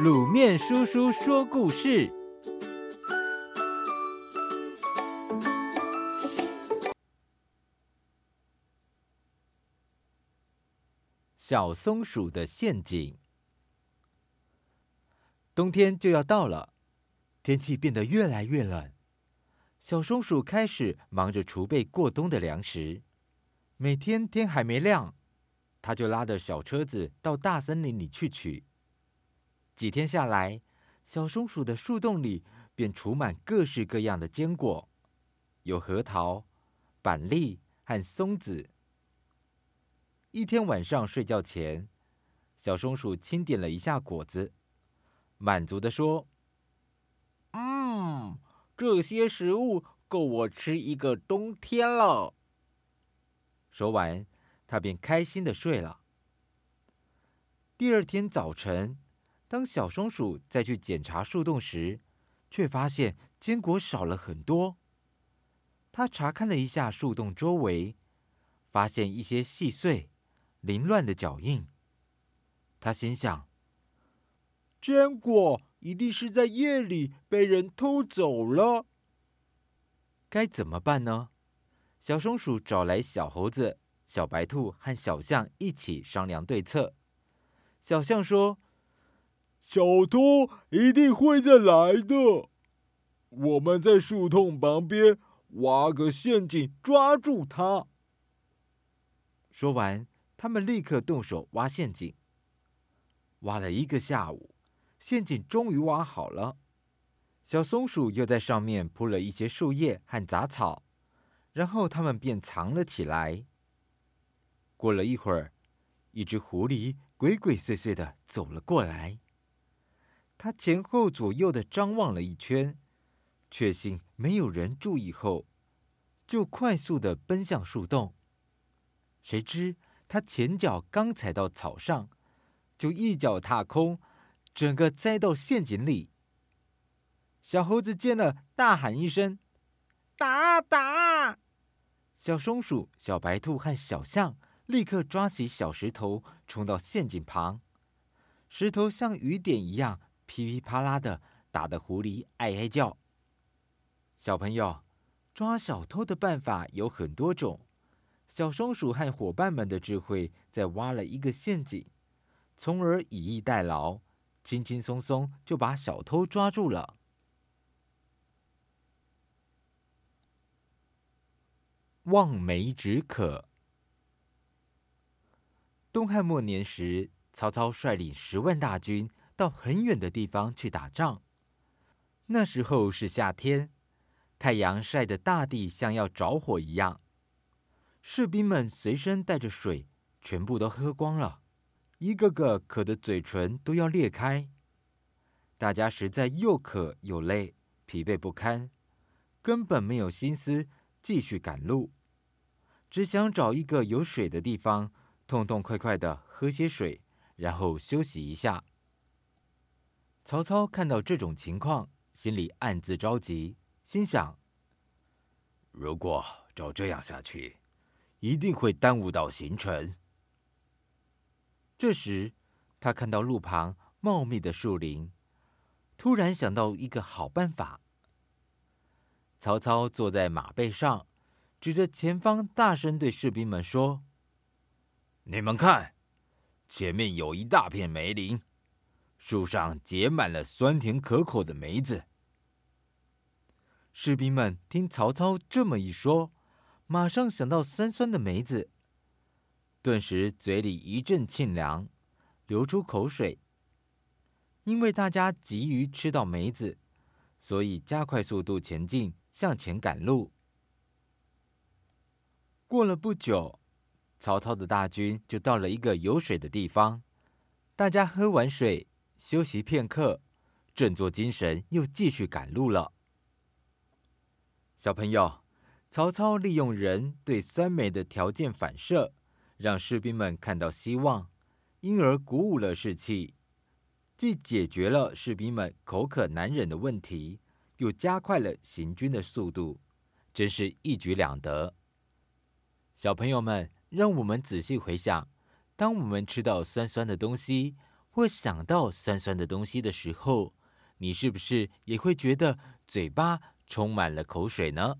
卤面叔叔说故事：小松鼠的陷阱。冬天就要到了，天气变得越来越冷，小松鼠开始忙着储备过冬的粮食。每天天还没亮，它就拉着小车子到大森林里去取。几天下来，小松鼠的树洞里便储满各式各样的坚果，有核桃、板栗和松子。一天晚上睡觉前，小松鼠清点了一下果子，满足地说：“嗯，这些食物够我吃一个冬天了。”说完，它便开心的睡了。第二天早晨，当小松鼠再去检查树洞时，却发现坚果少了很多。它查看了一下树洞周围，发现一些细碎、凌乱的脚印。他心想：坚果一定是在夜里被人偷走了。该怎么办呢？小松鼠找来小猴子、小白兔和小象一起商量对策。小象说，小偷一定会再来的，我们在树洞旁边挖个陷阱抓住他。说完，他们立刻动手挖陷阱。挖了一个下午，陷阱终于挖好了。小松鼠又在上面铺了一些树叶和杂草，然后他们便藏了起来。过了一会儿，一只狐狸鬼鬼祟祟的走了过来。他前后左右的张望了一圈，确信没有人注意后，就快速的奔向树洞。谁知他前脚刚踩到草上，就一脚踏空，整个栽到陷阱里。小猴子见了，大喊一声：“打打！”小松鼠、小白兔和小象立刻抓起小石头，冲到陷阱旁，石头像雨点一样。噼噼啪啦的打得狐狸哎哎叫。小朋友，抓小偷的办法有很多种。小松鼠和伙伴们的智慧，在挖了一个陷阱，从而以逸待劳，轻轻松松就把小偷抓住了。望梅止渴。东汉末年时，曹操率领十万大军。到很远的地方去打仗。那时候是夏天，太阳晒得大地像要着火一样。士兵们随身带着水，全部都喝光了，一个个渴得嘴唇都要裂开。大家实在又渴又累，疲惫不堪，根本没有心思继续赶路，只想找一个有水的地方，痛痛快快的喝些水，然后休息一下。曹操看到这种情况，心里暗自着急，心想：如果照这样下去，一定会耽误到行程。这时，他看到路旁茂密的树林，突然想到一个好办法。曹操坐在马背上，指着前方，大声对士兵们说：“你们看，前面有一大片梅林。”树上结满了酸甜可口的梅子。士兵们听曹操这么一说，马上想到酸酸的梅子，顿时嘴里一阵沁凉，流出口水。因为大家急于吃到梅子，所以加快速度前进，向前赶路。过了不久，曹操的大军就到了一个有水的地方，大家喝完水。休息片刻，振作精神，又继续赶路了。小朋友，曹操利用人对酸梅的条件反射，让士兵们看到希望，因而鼓舞了士气，既解决了士兵们口渴难忍的问题，又加快了行军的速度，真是一举两得。小朋友们，让我们仔细回想，当我们吃到酸酸的东西，或想到酸酸的东西的时候，你是不是也会觉得嘴巴充满了口水呢？